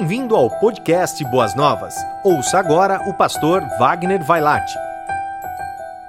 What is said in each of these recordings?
Bem-vindo ao podcast Boas Novas. Ouça agora o pastor Wagner Vailate.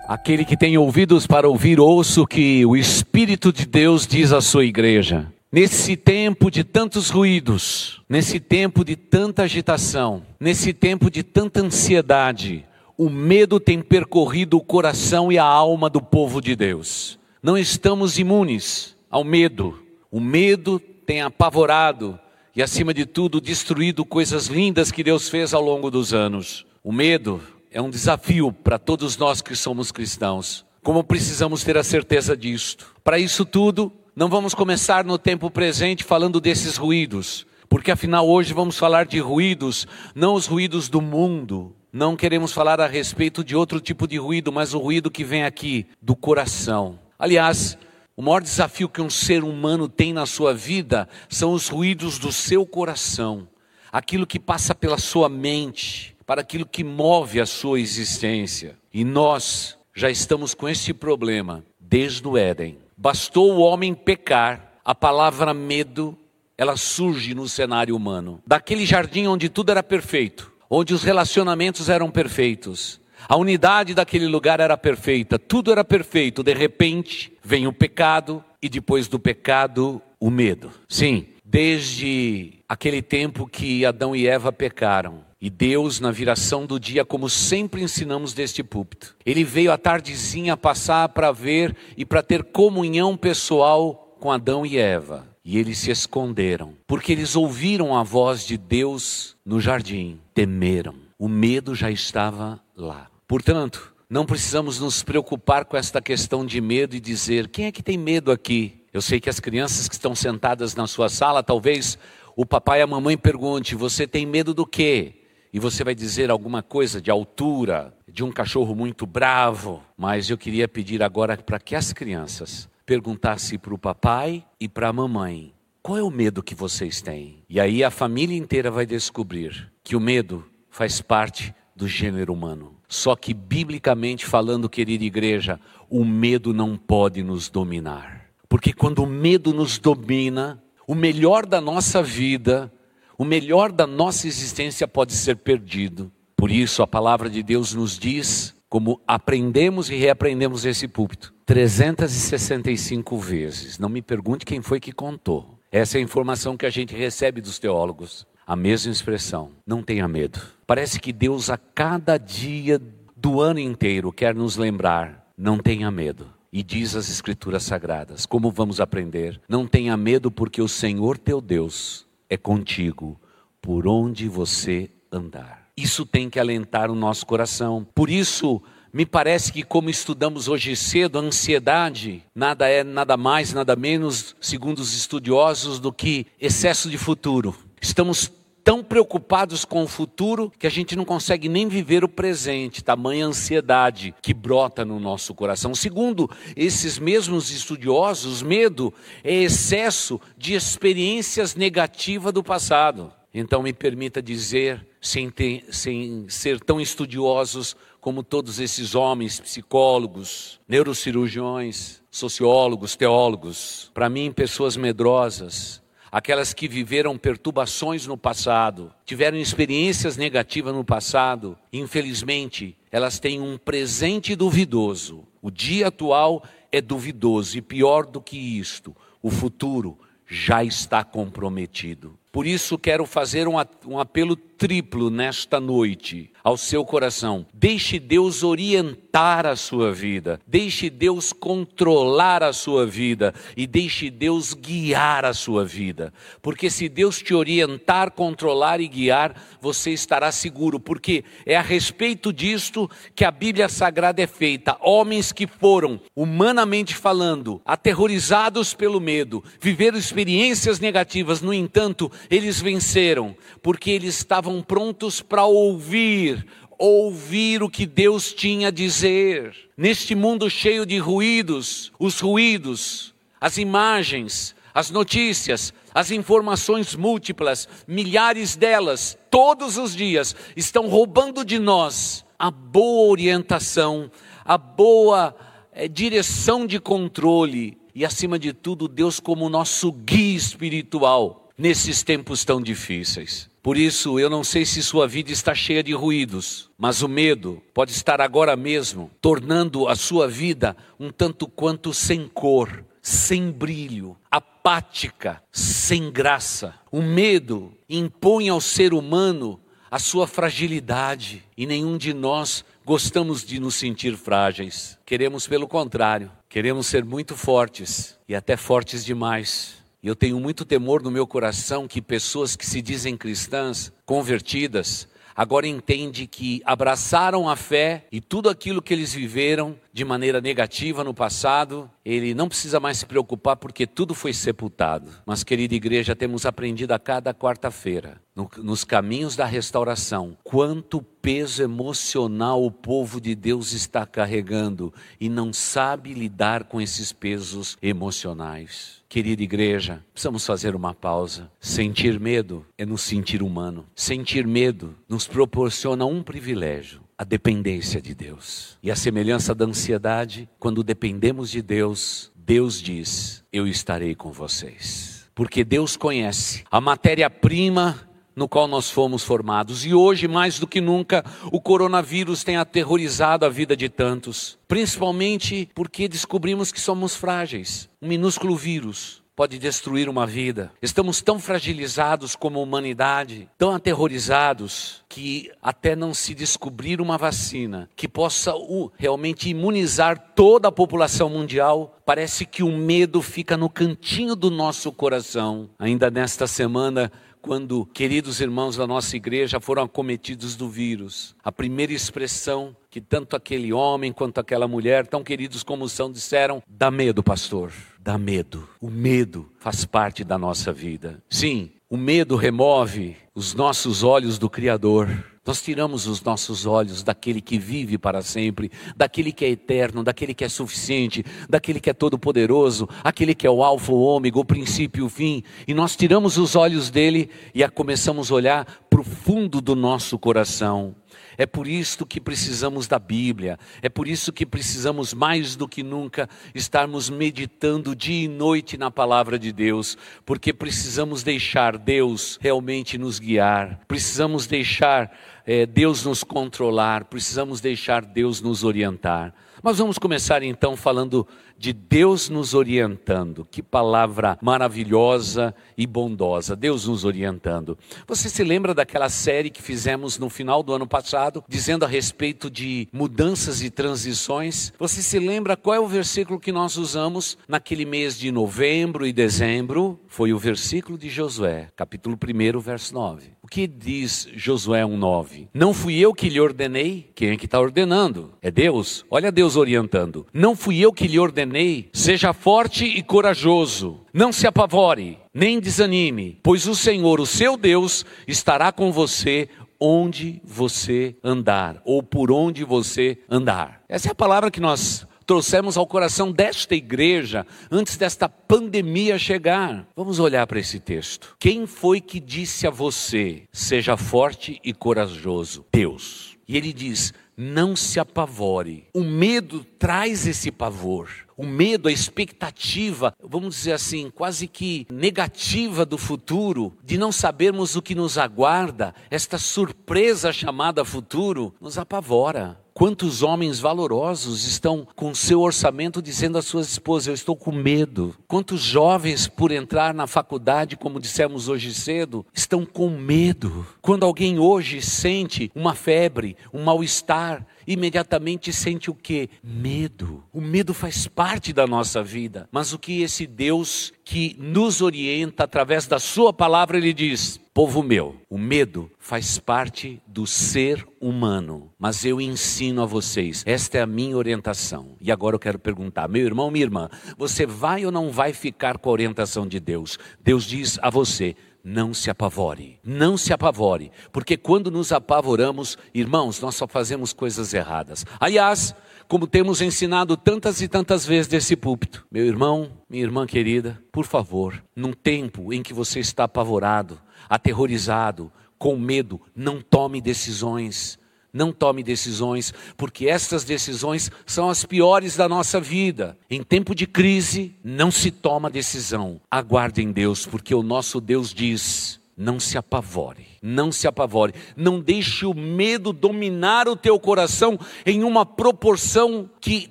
Aquele que tem ouvidos para ouvir, ouça o que o Espírito de Deus diz à sua igreja. Nesse tempo de tantos ruídos, nesse tempo de tanta agitação, nesse tempo de tanta ansiedade, o medo tem percorrido o coração e a alma do povo de Deus. Não estamos imunes ao medo. O medo tem apavorado e, acima de tudo, destruído coisas lindas que Deus fez ao longo dos anos. O medo é um desafio para todos nós que somos cristãos. Como precisamos ter a certeza disto? Para isso tudo, não vamos começar no tempo presente falando desses ruídos, porque afinal hoje vamos falar de ruídos, não os ruídos do mundo. Não queremos falar a respeito de outro tipo de ruído, mas o ruído que vem aqui do coração. Aliás, o maior desafio que um ser humano tem na sua vida são os ruídos do seu coração, aquilo que passa pela sua mente, para aquilo que move a sua existência. E nós já estamos com esse problema desde o Éden. Bastou o homem pecar, a palavra medo, ela surge no cenário humano. Daquele jardim onde tudo era perfeito, onde os relacionamentos eram perfeitos, a unidade daquele lugar era perfeita, tudo era perfeito. De repente, vem o pecado e depois do pecado, o medo. Sim, desde aquele tempo que Adão e Eva pecaram, e Deus, na viração do dia, como sempre ensinamos deste púlpito, ele veio à tardezinha passar para ver e para ter comunhão pessoal com Adão e Eva. E eles se esconderam, porque eles ouviram a voz de Deus no jardim, temeram. O medo já estava lá. Portanto, não precisamos nos preocupar com esta questão de medo e dizer: quem é que tem medo aqui? Eu sei que as crianças que estão sentadas na sua sala, talvez o papai e a mamãe pergunte: você tem medo do quê? E você vai dizer alguma coisa de altura, de um cachorro muito bravo. Mas eu queria pedir agora para que as crianças perguntassem para o papai e para a mamãe: qual é o medo que vocês têm? E aí a família inteira vai descobrir que o medo faz parte do gênero humano. Só que, biblicamente falando, querida igreja, o medo não pode nos dominar. Porque quando o medo nos domina, o melhor da nossa vida, o melhor da nossa existência pode ser perdido. Por isso, a palavra de Deus nos diz, como aprendemos e reaprendemos esse púlpito, 365 vezes. Não me pergunte quem foi que contou. Essa é a informação que a gente recebe dos teólogos a mesma expressão: não tenha medo. Parece que Deus a cada dia do ano inteiro quer nos lembrar: não tenha medo. E diz as Escrituras Sagradas: como vamos aprender? Não tenha medo, porque o Senhor teu Deus é contigo por onde você andar. Isso tem que alentar o nosso coração. Por isso, me parece que, como estudamos hoje cedo, a ansiedade nada é nada mais, nada menos, segundo os estudiosos, do que excesso de futuro. Estamos tão preocupados com o futuro que a gente não consegue nem viver o presente, tamanha ansiedade que brota no nosso coração. Segundo esses mesmos estudiosos, medo é excesso de experiências negativas do passado. Então, me permita dizer, sem, ter, sem ser tão estudiosos como todos esses homens, psicólogos, neurocirurgiões, sociólogos, teólogos, para mim, pessoas medrosas, aquelas que viveram perturbações no passado, tiveram experiências negativas no passado, infelizmente, elas têm um presente duvidoso. O dia atual é duvidoso e pior do que isto, o futuro já está comprometido. Por isso quero fazer um, apelo triplo nesta noite ao seu coração. Deixe Deus orientar a sua vida, deixe Deus controlar a sua vida e deixe Deus guiar a sua vida. Porque se Deus te orientar, controlar e guiar, você estará seguro, porque é a respeito disto que a Bíblia Sagrada é feita. Homens que foram, humanamente falando, aterrorizados pelo medo, viveram experiências negativas, no entanto, eles venceram, porque eles estavam prontos para ouvir, ouvir o que Deus tinha a dizer. Neste mundo cheio de ruídos, os ruídos, as imagens, as notícias, as informações múltiplas, milhares delas, todos os dias, estão roubando de nós a boa orientação, a boa é, direção de controle e, acima de tudo, Deus como nosso guia espiritual nesses tempos tão difíceis. Por isso, eu não sei se sua vida está cheia de ruídos, mas o medo pode estar agora mesmo tornando a sua vida um tanto quanto sem cor, sem brilho, apática, sem graça. O medo impõe ao ser humano a sua fragilidade e nenhum de nós gostamos de nos sentir frágeis. Queremos, pelo contrário, queremos ser muito fortes e até fortes demais. E eu tenho muito temor no meu coração que pessoas que se dizem cristãs, convertidas, agora entendem que abraçaram a fé e tudo aquilo que eles viveram de maneira negativa no passado, ele não precisa mais se preocupar porque tudo foi sepultado. Mas, querida igreja, temos aprendido a cada quarta-feira, no, nos caminhos da restauração, quanto peso emocional o povo de Deus está carregando e não sabe lidar com esses pesos emocionais. Querida igreja, precisamos fazer uma pausa. Sentir medo é nos sentir humano. Sentir medo nos proporciona um privilégio: a dependência de Deus. E a semelhança da ansiedade, quando dependemos de Deus, Deus diz: Eu estarei com vocês. Porque Deus conhece a matéria-prima no qual nós fomos formados. E hoje, mais do que nunca, o coronavírus tem aterrorizado a vida de tantos, principalmente porque descobrimos que somos frágeis. Um minúsculo vírus pode destruir uma vida. Estamos tão fragilizados como humanidade, tão aterrorizados, que até não se descobrir uma vacina que possa realmente imunizar toda a população mundial, parece que o medo fica no cantinho do nosso coração. Ainda nesta semana, quando queridos irmãos da nossa igreja foram acometidos do vírus. A primeira expressão que tanto aquele homem quanto aquela mulher, tão queridos como são, disseram: dá medo, pastor, dá medo. O medo faz parte da nossa vida. Sim, o medo remove os nossos olhos do Criador. Nós tiramos os nossos olhos daquele que vive para sempre, daquele que é eterno, daquele que é suficiente, daquele que é todo-poderoso, aquele que é o Alfa, o Ômega, o princípio e o fim, e nós tiramos os olhos dele e começamos a olhar para o fundo do nosso coração. É por isso que precisamos da Bíblia, é por isso que precisamos mais do que nunca estarmos meditando dia e noite na palavra de Deus, porque precisamos deixar Deus realmente nos guiar, precisamos deixar é, Deus nos controlar, precisamos deixar Deus nos orientar. Mas vamos começar então falando de Deus nos orientando. Que palavra maravilhosa e bondosa, Deus nos orientando. Você se lembra daquela série que fizemos no final do ano passado, dizendo a respeito de mudanças e transições? Você se lembra qual é o versículo que nós usamos naquele mês de novembro e dezembro? Foi o versículo de Josué, capítulo 1, verso 9 que diz Josué 1,9? Não fui eu que lhe ordenei? Quem é que está ordenando? É Deus. Olha Deus orientando. Não fui eu que lhe ordenei? Seja forte e corajoso. Não se apavore, nem desanime, pois o Senhor, o seu Deus, estará com você onde você andar, ou por onde você andar. Essa é a palavra que nós trouxemos ao coração desta igreja antes desta pandemia chegar. Vamos olhar para esse texto. Quem foi que disse a você: seja forte e corajoso? Deus. E ele diz: não se apavore. O medo traz esse pavor. O medo, a expectativa, vamos dizer assim, quase que negativa do futuro, de não sabermos o que nos aguarda, esta surpresa chamada futuro, nos apavora. Quantos homens valorosos estão com seu orçamento dizendo às suas esposas: Eu estou com medo. Quantos jovens, por entrar na faculdade, como dissemos hoje cedo, estão com medo. Quando alguém hoje sente uma febre, um mal-estar, imediatamente sente o que? Medo. O medo faz parte da nossa vida. Mas o que esse Deus que nos orienta através da Sua palavra, Ele diz: Povo meu, o medo faz parte do ser humano, mas eu ensino a vocês, esta é a minha orientação. E agora eu quero perguntar, meu irmão, minha irmã, você vai ou não vai ficar com a orientação de Deus? Deus diz a você: não se apavore, não se apavore, porque quando nos apavoramos, irmãos, nós só fazemos coisas erradas. Aliás, como temos ensinado tantas e tantas vezes desse púlpito, meu irmão, minha irmã querida, por favor, num tempo em que você está apavorado, aterrorizado, com medo, não tome decisões, Não tome decisões, porque estas decisões são as piores da nossa vida. Em tempo de crise, não se toma decisão. Aguarde em Deus, porque o nosso Deus diz: não se apavore, não se apavore, não deixe o medo dominar o teu coração em uma proporção que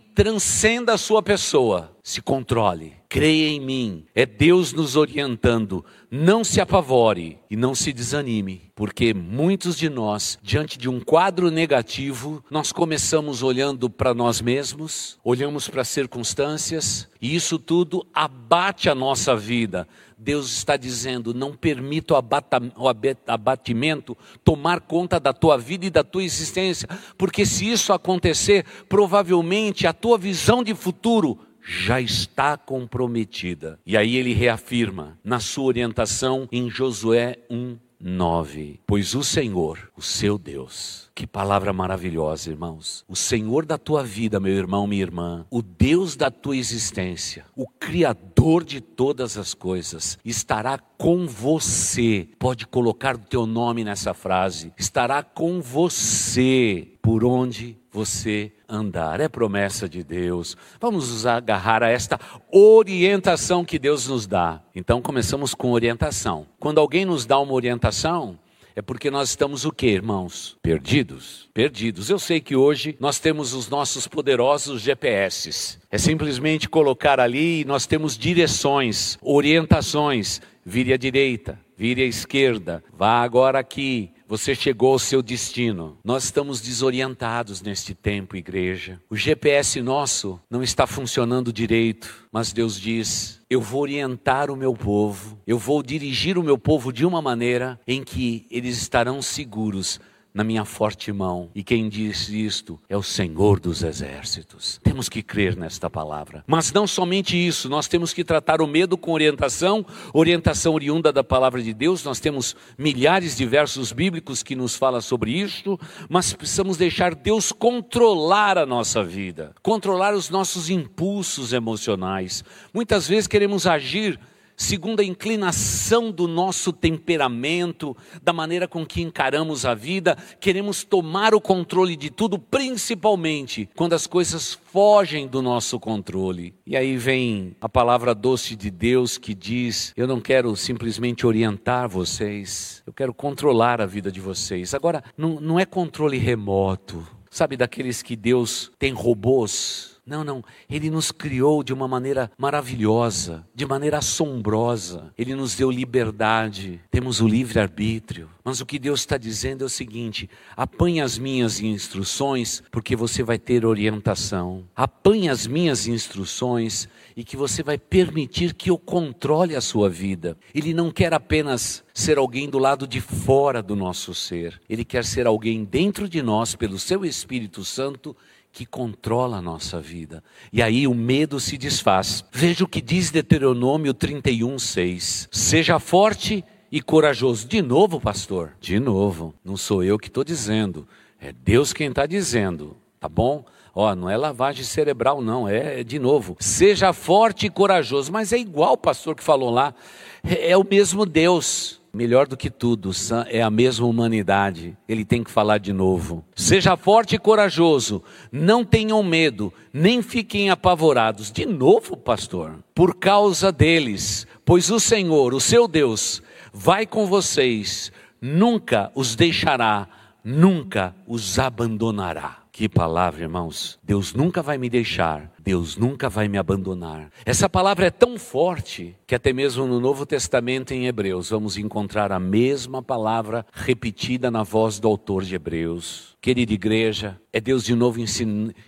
transcenda a sua pessoa. Se controle, creia em mim, é Deus nos orientando. Não se apavore e não se desanime, porque muitos de nós, diante de um quadro negativo, nós começamos olhando para nós mesmos, olhamos para as circunstâncias, e isso tudo abate a nossa vida. Deus está dizendo: não permita o abatimento tomar conta da tua vida e da tua existência, porque se isso acontecer, provavelmente a tua visão de futuro já está comprometida. E aí ele reafirma na sua orientação em Josué 1, 9. Pois o Senhor, o seu Deus, que palavra maravilhosa, irmãos. O Senhor da tua vida, meu irmão, minha irmã, o Deus da tua existência, o Criador de todas as coisas, estará com você. Pode colocar o teu nome nessa frase. Estará com você por onde você andar. É promessa de Deus. Vamos nos agarrar a esta orientação que Deus nos dá. Então começamos com orientação. Quando alguém nos dá uma orientação, é porque nós estamos o que, irmãos? Perdidos. Perdidos. Eu sei que hoje nós temos os nossos poderosos GPS. É simplesmente colocar ali e nós temos direções, orientações. Vire à direita, vire à esquerda, vá agora aqui, você chegou ao seu destino. Nós estamos desorientados neste tempo, igreja. O GPS nosso não está funcionando direito, mas Deus diz: eu vou orientar o meu povo, eu vou dirigir o meu povo de uma maneira em que eles estarão seguros na minha forte mão. E quem diz isto é o Senhor dos Exércitos. Temos que crer nesta palavra. Mas não somente isso, nós temos que tratar o medo com orientação, orientação oriunda da palavra de Deus. Nós temos milhares de versos bíblicos que nos falam sobre isto, mas precisamos deixar Deus controlar a nossa vida, controlar os nossos impulsos emocionais. Muitas vezes queremos agir segundo a inclinação do nosso temperamento, da maneira com que encaramos a vida, queremos tomar o controle de tudo, principalmente quando as coisas fogem do nosso controle. E aí vem a palavra doce de Deus que diz: Eu não quero simplesmente orientar vocês, eu quero controlar a vida de vocês. Agora, não, não é controle remoto. Sabe daqueles que Deus tem robôs não, não. Ele nos criou de uma maneira maravilhosa, de maneira assombrosa. Ele nos deu liberdade, temos o livre-arbítrio. Mas o que Deus está dizendo é o seguinte: apanhe as minhas instruções, porque você vai ter orientação. Apanhe as minhas instruções e que você vai permitir que eu controle a sua vida. Ele não quer apenas ser alguém do lado de fora do nosso ser, ele quer ser alguém dentro de nós, pelo seu Espírito Santo que controla a nossa vida. E aí o medo se desfaz. Veja o que diz Deuteronômio 31, 6. Seja forte e corajoso. De novo, pastor? De novo. Não sou eu que estou dizendo. É Deus quem está dizendo. Tá bom? Ó, não é lavagem cerebral, não. É, é de novo. Seja forte e corajoso. Mas é igual o pastor que falou lá. é, é o mesmo Deus. Melhor do que tudo, é a mesma humanidade. Ele tem que falar de novo. Seja forte e corajoso. Não tenham medo, nem fiquem apavorados. De novo, pastor. Por causa deles, pois o Senhor, o seu Deus, vai com vocês. Nunca os deixará, nunca os abandonará. Que palavra, irmãos. Deus nunca vai me deixar, Deus nunca vai me abandonar. Essa palavra é tão forte que até mesmo no Novo Testamento em Hebreus vamos encontrar a mesma palavra repetida na voz do autor de Hebreus. Querida igreja, é Deus de novo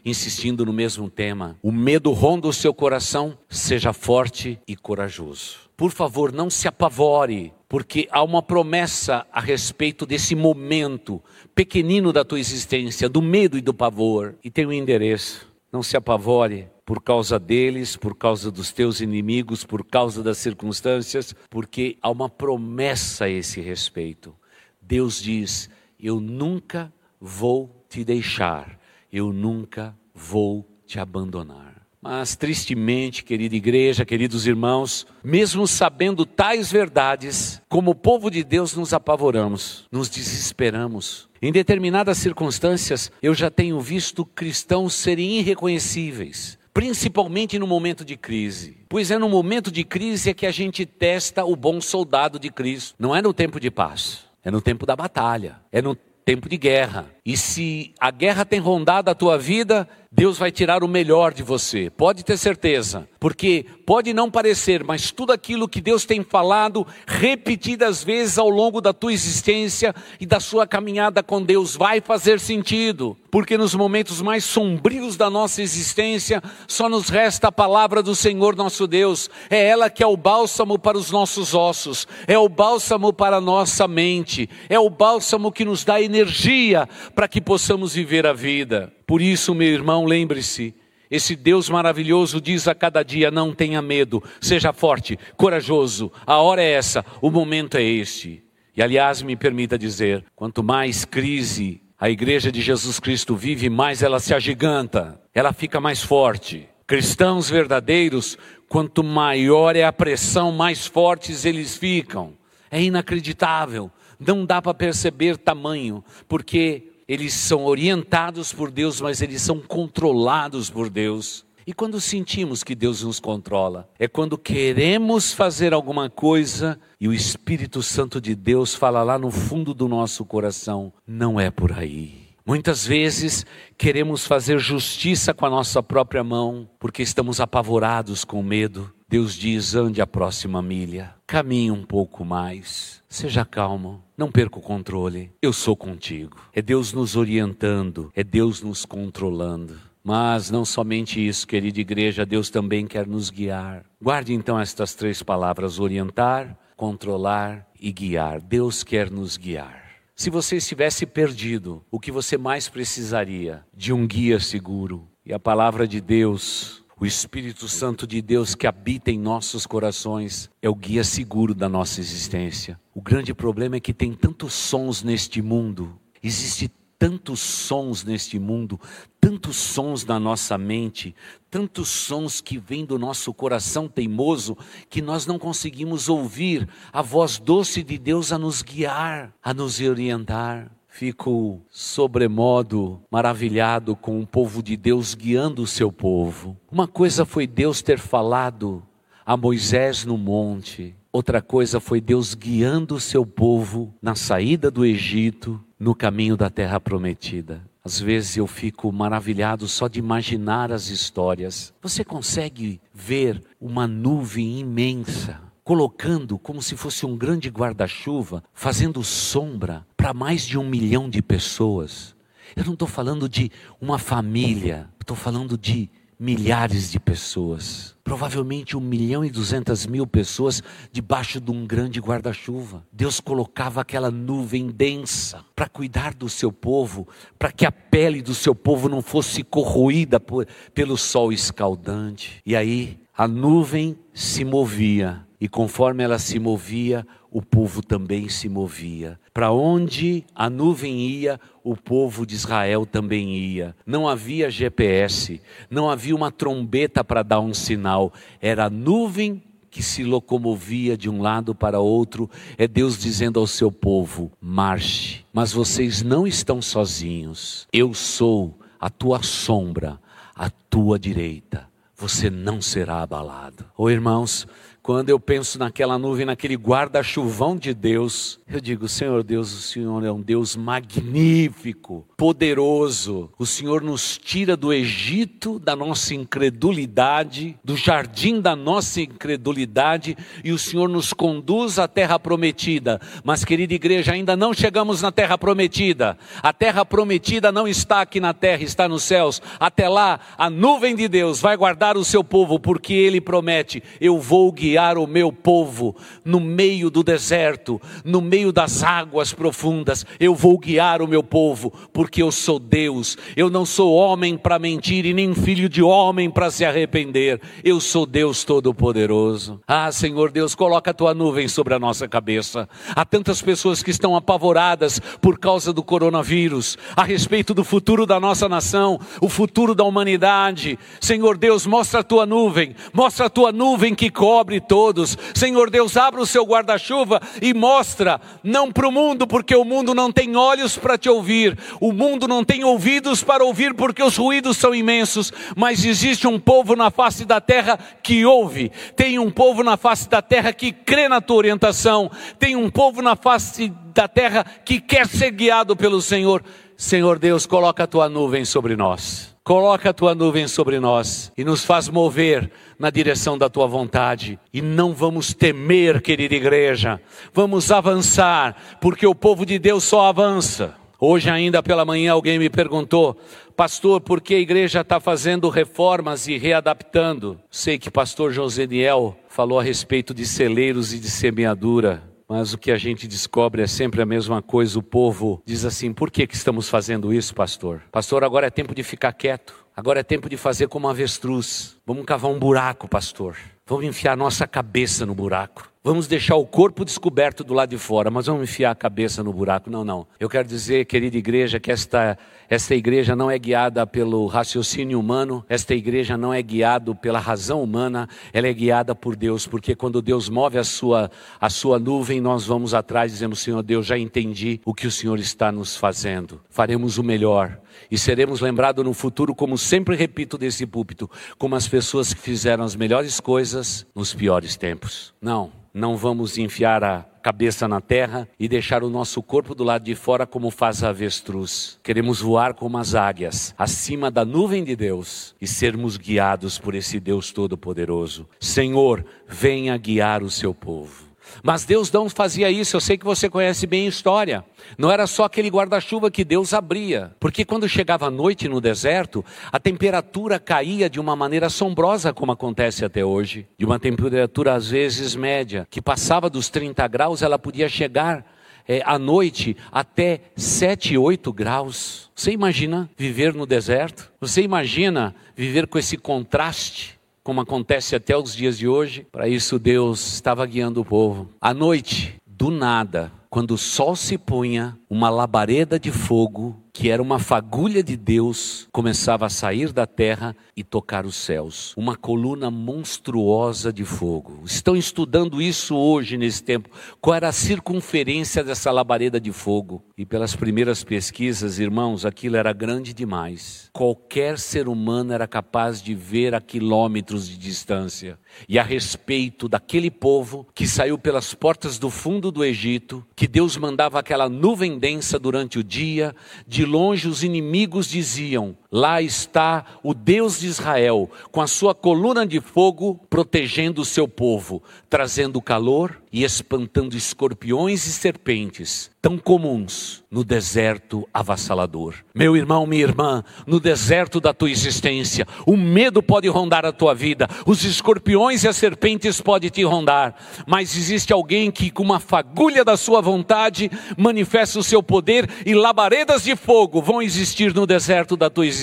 insistindo no mesmo tema. O medo ronda o seu coração, seja forte e corajoso. Por favor, não se apavore porque há uma promessa a respeito desse momento pequenino da tua existência, do medo e do pavor, e tem um endereço. Não se apavore por causa deles, por causa dos teus inimigos, por causa das circunstâncias, porque há uma promessa a esse respeito. Deus diz: Eu nunca vou te deixar, eu nunca vou te abandonar. Mas tristemente, querida igreja, queridos irmãos, mesmo sabendo tais verdades, como povo de Deus nos apavoramos, nos desesperamos. Em determinadas circunstâncias, eu já tenho visto cristãos serem irreconhecíveis, principalmente no momento de crise. Pois é no momento de crise é que a gente testa o bom soldado de Cristo. Não é no tempo de paz, é no tempo da batalha, é no tempo de guerra. E se a guerra tem rondado a tua vida, Deus vai tirar o melhor de você, pode ter certeza, porque pode não parecer, mas tudo aquilo que Deus tem falado repetidas vezes ao longo da tua existência e da sua caminhada com Deus vai fazer sentido, porque nos momentos mais sombrios da nossa existência só nos resta a palavra do Senhor nosso Deus, é ela que é o bálsamo para os nossos ossos, é o bálsamo para a nossa mente, é o bálsamo que nos dá energia para que possamos viver a vida. Por isso, meu irmão, lembre-se, esse Deus maravilhoso diz a cada dia: não tenha medo, seja forte, corajoso. A hora é essa, o momento é este. E aliás, me permita dizer: quanto mais crise a igreja de Jesus Cristo vive, mais ela se agiganta, ela fica mais forte. Cristãos verdadeiros, quanto maior é a pressão, mais fortes eles ficam. É inacreditável, não dá para perceber tamanho, porque eles são orientados por Deus, mas eles são controlados por Deus. E quando sentimos que Deus nos controla? É quando queremos fazer alguma coisa e o Espírito Santo de Deus fala lá no fundo do nosso coração: não é por aí. Muitas vezes queremos fazer justiça com a nossa própria mão, porque estamos apavorados com medo. Deus diz: ande a próxima milha, caminhe um pouco mais, seja calmo, não perca o controle, eu sou contigo. É Deus nos orientando, é Deus nos controlando. Mas não somente isso, querida igreja, Deus também quer nos guiar. Guarde então estas três palavras: orientar, controlar e guiar. Deus quer nos guiar. Se você estivesse perdido, o que você mais precisaria? De um guia seguro. E a palavra de Deus, o Espírito Santo de Deus que habita em nossos corações, é o guia seguro da nossa existência. O grande problema é que tem tantos sons neste mundo, existe tantos sons neste mundo, tantos sons na nossa mente, tantos sons que vêm do nosso coração teimoso, que nós não conseguimos ouvir a voz doce de Deus a nos guiar, a nos orientar. Fico sobremodo maravilhado com o povo de Deus guiando o seu povo. Uma coisa foi Deus ter falado a Moisés no monte, outra coisa foi Deus guiando o seu povo na saída do Egito no caminho da terra prometida. Às vezes eu fico maravilhado só de imaginar as histórias. Você consegue ver uma nuvem imensa, colocando como se fosse um grande guarda-chuva, fazendo sombra para mais de um milhão de pessoas. Eu não estou falando de uma família, estou falando de milhares de pessoas, provavelmente um milhão e duzentas mil pessoas debaixo de um grande guarda-chuva. Deus colocava aquela nuvem densa para cuidar do seu povo, para que a pele do seu povo não fosse corroída por, pelo sol escaldante. E aí a nuvem se movia, e conforme ela se movia, o povo também se movia. Para onde a nuvem ia, o povo de Israel também ia. Não havia GPS, não havia uma trombeta para dar um sinal, era a nuvem que se locomovia de um lado para outro, é Deus dizendo ao seu povo: marche, mas vocês não estão sozinhos, eu sou a tua sombra, a tua direita, você não será abalado. Ô oh, irmãos, quando eu penso naquela nuvem, naquele guarda-chuvão de Deus, eu digo: Senhor Deus, o Senhor é um Deus magnífico, poderoso. O Senhor nos tira do Egito, da nossa incredulidade, do jardim da nossa incredulidade, e o Senhor nos conduz à terra prometida. Mas, querida igreja, ainda não chegamos na terra prometida. A terra prometida não está aqui na terra, está nos céus. Até lá, a nuvem de Deus vai guardar o seu povo, porque Ele promete: Eu vou guiar guiar o meu povo no meio do deserto, no meio das águas profundas. Eu vou guiar o meu povo, porque eu sou Deus. Eu não sou homem para mentir e nem filho de homem para se arrepender. Eu sou Deus Todo-Poderoso. Ah, Senhor Deus, coloca a tua nuvem sobre a nossa cabeça. Há tantas pessoas que estão apavoradas por causa do coronavírus, a respeito do futuro da nossa nação, o futuro da humanidade. Senhor Deus, mostra a tua nuvem, mostra a tua nuvem que cobre todos. Senhor Deus, abra o seu guarda-chuva e mostra, não para o mundo, porque o mundo não tem olhos para te ouvir, o mundo não tem ouvidos para ouvir, porque os ruídos são imensos, mas existe um povo na face da terra que ouve, tem um povo na face da terra que crê na tua orientação, tem um povo na face da terra que quer ser guiado pelo Senhor. Senhor Deus, coloca a tua nuvem sobre nós. Coloca a tua nuvem sobre nós e nos faz mover na direção da tua vontade. E não vamos temer, querida igreja. Vamos avançar, porque o povo de Deus só avança. Hoje, ainda pela manhã, alguém me perguntou, pastor, por que a igreja está fazendo reformas e readaptando? Sei que pastor Joseniel falou a respeito de celeiros e de semeadura. Mas o que a gente descobre é sempre a mesma coisa. O povo diz assim: por que, que estamos fazendo isso, pastor? Pastor, agora é tempo de ficar quieto. Agora é tempo de fazer como avestruz. Vamos cavar um buraco, pastor. Vamos enfiar nossa cabeça no buraco. Vamos deixar o corpo descoberto do lado de fora, mas vamos enfiar a cabeça no buraco. Não, não. Eu quero dizer, querida igreja, que esta, esta igreja não é guiada pelo raciocínio humano, esta igreja não é guiada pela razão humana, ela é guiada por Deus, porque quando Deus move a sua, a sua nuvem, nós vamos atrás e dizemos: Senhor Deus, já entendi o que o Senhor está nos fazendo. Faremos o melhor e seremos lembrados no futuro, como sempre repito desse púlpito, como as pessoas que fizeram as melhores coisas nos piores tempos. Não, não vamos enfiar a cabeça na terra e deixar o nosso corpo do lado de fora como faz a avestruz. Queremos voar como as águias, acima da nuvem de Deus e sermos guiados por esse Deus Todo-Poderoso. Senhor, venha guiar o seu povo. Mas Deus não fazia isso, eu sei que você conhece bem a história. Não era só aquele guarda-chuva que Deus abria, porque quando chegava a noite no deserto, a temperatura caía de uma maneira assombrosa, como acontece até hoje. De uma temperatura às vezes média, que passava dos 30 graus, ela podia chegar é, à noite até 7, 8 graus. Você imagina viver no deserto? Você imagina viver com esse contraste? Como acontece até os dias de hoje. Para isso, Deus estava guiando o povo. À noite, do nada, quando o sol se punha, uma labareda de fogo que era uma fagulha de Deus, começava a sair da terra e tocar os céus. Uma coluna monstruosa de fogo. Estão estudando isso hoje, nesse tempo. Qual era a circunferência dessa labareda de fogo? E pelas primeiras pesquisas, irmãos, aquilo era grande demais. Qualquer ser humano era capaz de ver a quilômetros de distância. E a respeito daquele povo que saiu pelas portas do fundo do Egito, que Deus mandava aquela nuvem densa durante o dia, de de longe os inimigos diziam: Lá está o Deus de Israel, com a sua coluna de fogo protegendo o seu povo, trazendo calor e espantando escorpiões e serpentes, tão comuns no deserto avassalador. Meu irmão, minha irmã, no deserto da tua existência, o medo pode rondar a tua vida, os escorpiões e as serpentes podem te rondar, mas existe alguém que, com uma fagulha da sua vontade, manifesta o seu poder e labaredas de fogo vão existir no deserto da tua existência,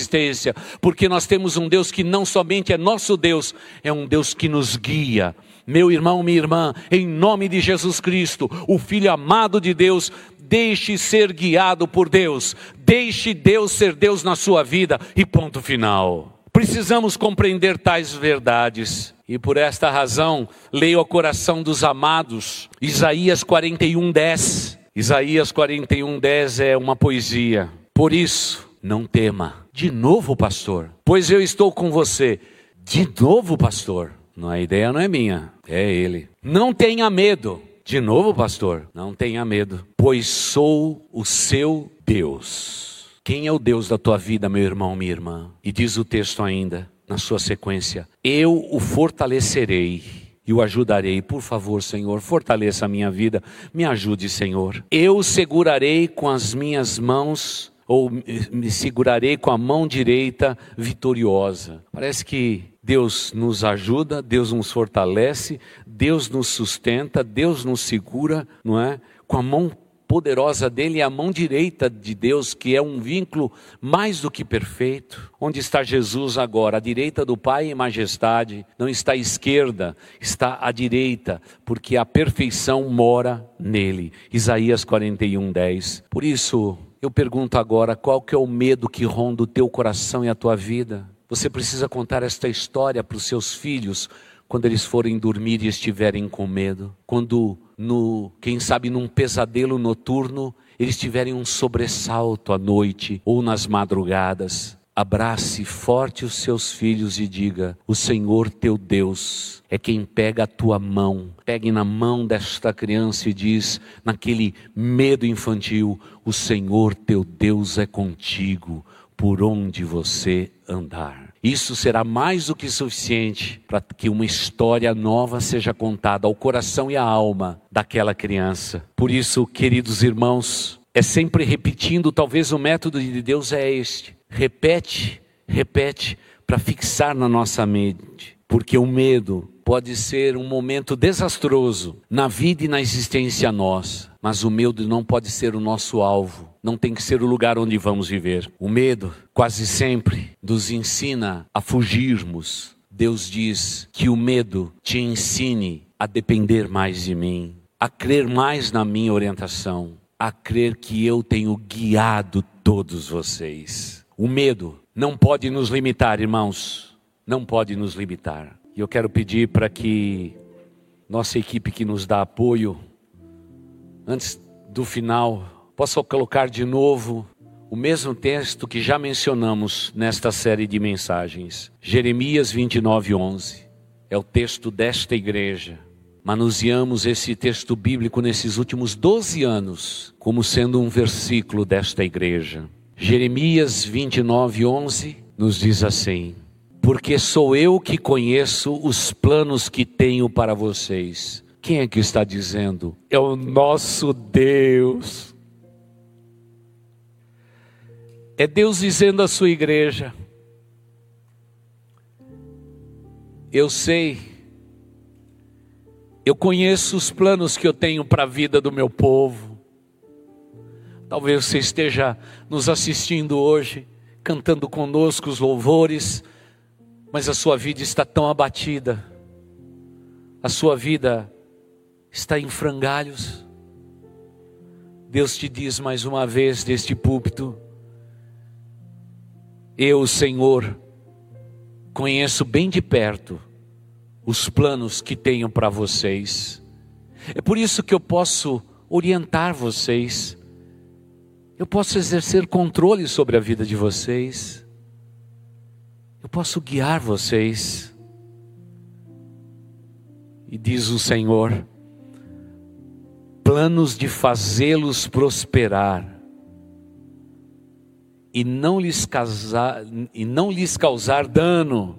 porque nós temos um Deus que não somente é nosso Deus, é um Deus que nos guia meu irmão, minha irmã, em nome de Jesus Cristo, o Filho amado de Deus, deixe ser guiado por Deus, deixe Deus ser Deus na sua vida e ponto final. Precisamos compreender tais verdades. E por esta razão, leio ao coração dos amados, Isaías 41, 10. Isaías 41, 10 é uma poesia. Por isso, não tema. De novo, pastor, pois eu estou com você. De novo, pastor. A ideia não é minha, é ele. Não tenha medo. De novo, pastor, não tenha medo, pois sou o seu Deus. Quem é o Deus da tua vida, meu irmão, minha irmã? E diz o texto ainda, na sua sequência: Eu o fortalecerei e o ajudarei. Por favor, Senhor, fortaleça a minha vida, me ajude, Senhor. Eu segurarei com as minhas mãos ou me segurarei com a mão direita vitoriosa. Parece que Deus nos ajuda, Deus nos fortalece, Deus nos sustenta, Deus nos segura, não é? Com a mão poderosa dele é a mão direita de Deus, que é um vínculo mais do que perfeito. Onde está Jesus agora? À direita do Pai em majestade, não está à esquerda, está à direita, porque a perfeição mora nele. Isaías 41, 10. Por isso, eu pergunto agora, qual que é o medo que ronda o teu coração e a tua vida? Você precisa contar esta história para os seus filhos quando eles forem dormir e estiverem com medo. Quando no, quem sabe num pesadelo noturno, eles tiverem um sobressalto à noite ou nas madrugadas. Abrace forte os seus filhos e diga: O Senhor teu Deus é quem pega a tua mão. Pegue na mão desta criança e diz, naquele medo infantil: O Senhor teu Deus é contigo por onde você andar. Isso será mais do que suficiente para que uma história nova seja contada ao coração e à alma daquela criança. Por isso, queridos irmãos, é sempre repetindo, talvez o método de Deus é este: repete, repete, para fixar na nossa mente, porque o medo pode ser um momento desastroso na vida e na existência nossa, mas o medo não pode ser o nosso alvo não tem que ser o lugar onde vamos viver. O medo quase sempre nos ensina a fugirmos. Deus diz que o medo te ensine a depender mais de mim, a crer mais na minha orientação, a crer que eu tenho guiado todos vocês. O medo não pode nos limitar, irmãos, não pode nos limitar. E eu quero pedir para que nossa equipe que nos dá apoio, antes do final, Posso colocar de novo o mesmo texto que já mencionamos nesta série de mensagens. Jeremias 29, 11. É o texto desta igreja. Manuseamos esse texto bíblico nesses últimos 12 anos como sendo um versículo desta igreja. Jeremias 29, 11 nos diz assim: Porque sou eu que conheço os planos que tenho para vocês. Quem é que está dizendo? É o nosso Deus É Deus dizendo à sua igreja: Eu sei, eu conheço os planos que eu tenho para a vida do meu povo. Talvez você esteja nos assistindo hoje, cantando conosco os louvores, mas a sua vida está tão abatida, a sua vida está em frangalhos. Deus te diz mais uma vez deste púlpito: eu, Senhor, conheço bem de perto os planos que tenho para vocês. É por isso que eu posso orientar vocês. Eu posso exercer controle sobre a vida de vocês. Eu posso guiar vocês. E diz o Senhor: planos de fazê-los prosperar e não lhes causar, e não lhes causar dano,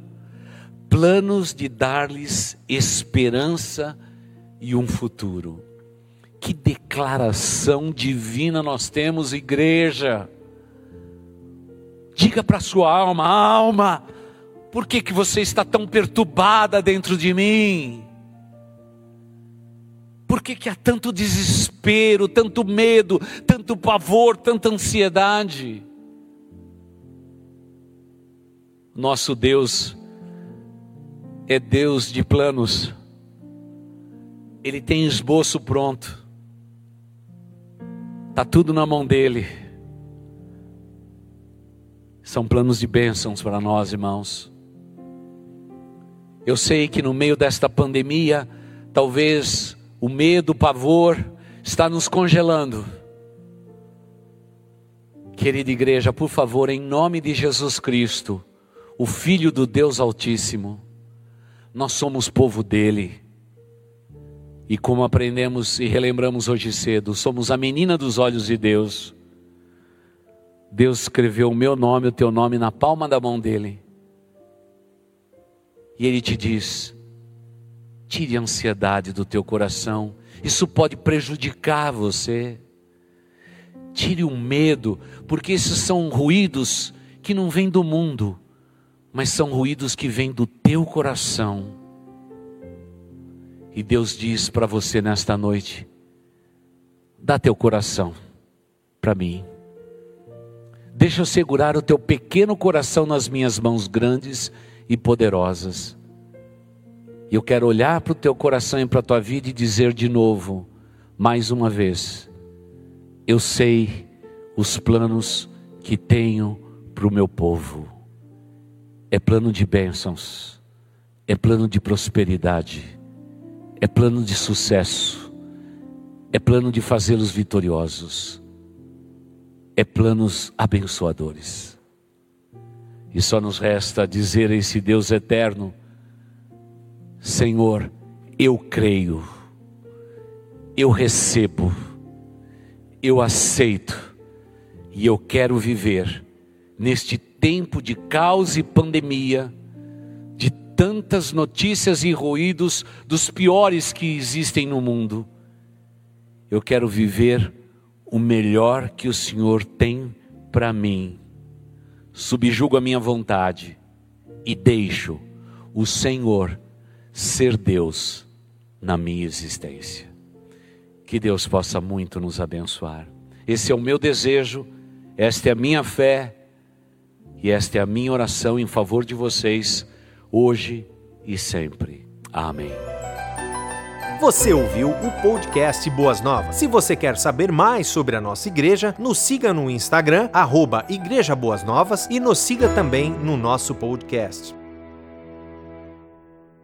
planos de dar-lhes esperança e um futuro. Que declaração divina nós temos, igreja. Diga para sua alma, alma, por que, que você está tão perturbada dentro de mim? Por que, que há tanto desespero, tanto medo, tanto pavor, tanta ansiedade? Nosso Deus é Deus de planos. Ele tem esboço pronto. Está tudo na mão dele. São planos de bênçãos para nós, irmãos. Eu sei que no meio desta pandemia, talvez o medo, o pavor está nos congelando. Querida igreja, por favor, em nome de Jesus Cristo, o Filho do Deus Altíssimo. Nós somos povo dele. E como aprendemos e relembramos hoje cedo, somos a menina dos olhos de Deus. Deus escreveu o meu nome, o teu nome na palma da mão dele. E ele te diz: tire a ansiedade do teu coração, isso pode prejudicar você. tire o medo, porque esses são ruídos que não vêm do mundo, mas são ruídos que vêm do teu coração. E Deus diz para você nesta noite: dá teu coração para mim. Deixa eu segurar o teu pequeno coração nas minhas mãos grandes e poderosas. E eu quero olhar para o teu coração e para a tua vida e dizer de novo, mais uma vez: eu sei os planos que tenho para o meu povo. É plano de bênçãos, é plano de prosperidade, é plano de sucesso, é plano de fazê-los vitoriosos, é planos abençoadores. E só nos resta dizer a esse Deus eterno: Senhor, eu creio, eu recebo, eu aceito. E eu quero viver neste tempo de caos e pandemia, de tantas notícias e ruídos dos piores que existem no mundo. Eu quero viver o melhor que o Senhor tem para mim subjugo a minha vontade e deixo o Senhor ser Deus na minha existência. Que Deus possa muito nos abençoar. Esse é o meu desejo, esta é a minha fé e esta é a minha oração em favor de vocês, hoje e sempre. Amém. Você ouviu o podcast Boas Novas. Se você quer saber mais sobre a nossa igreja, nos siga no Instagram, arroba Igreja Boas Novas, e nos siga também no nosso podcast.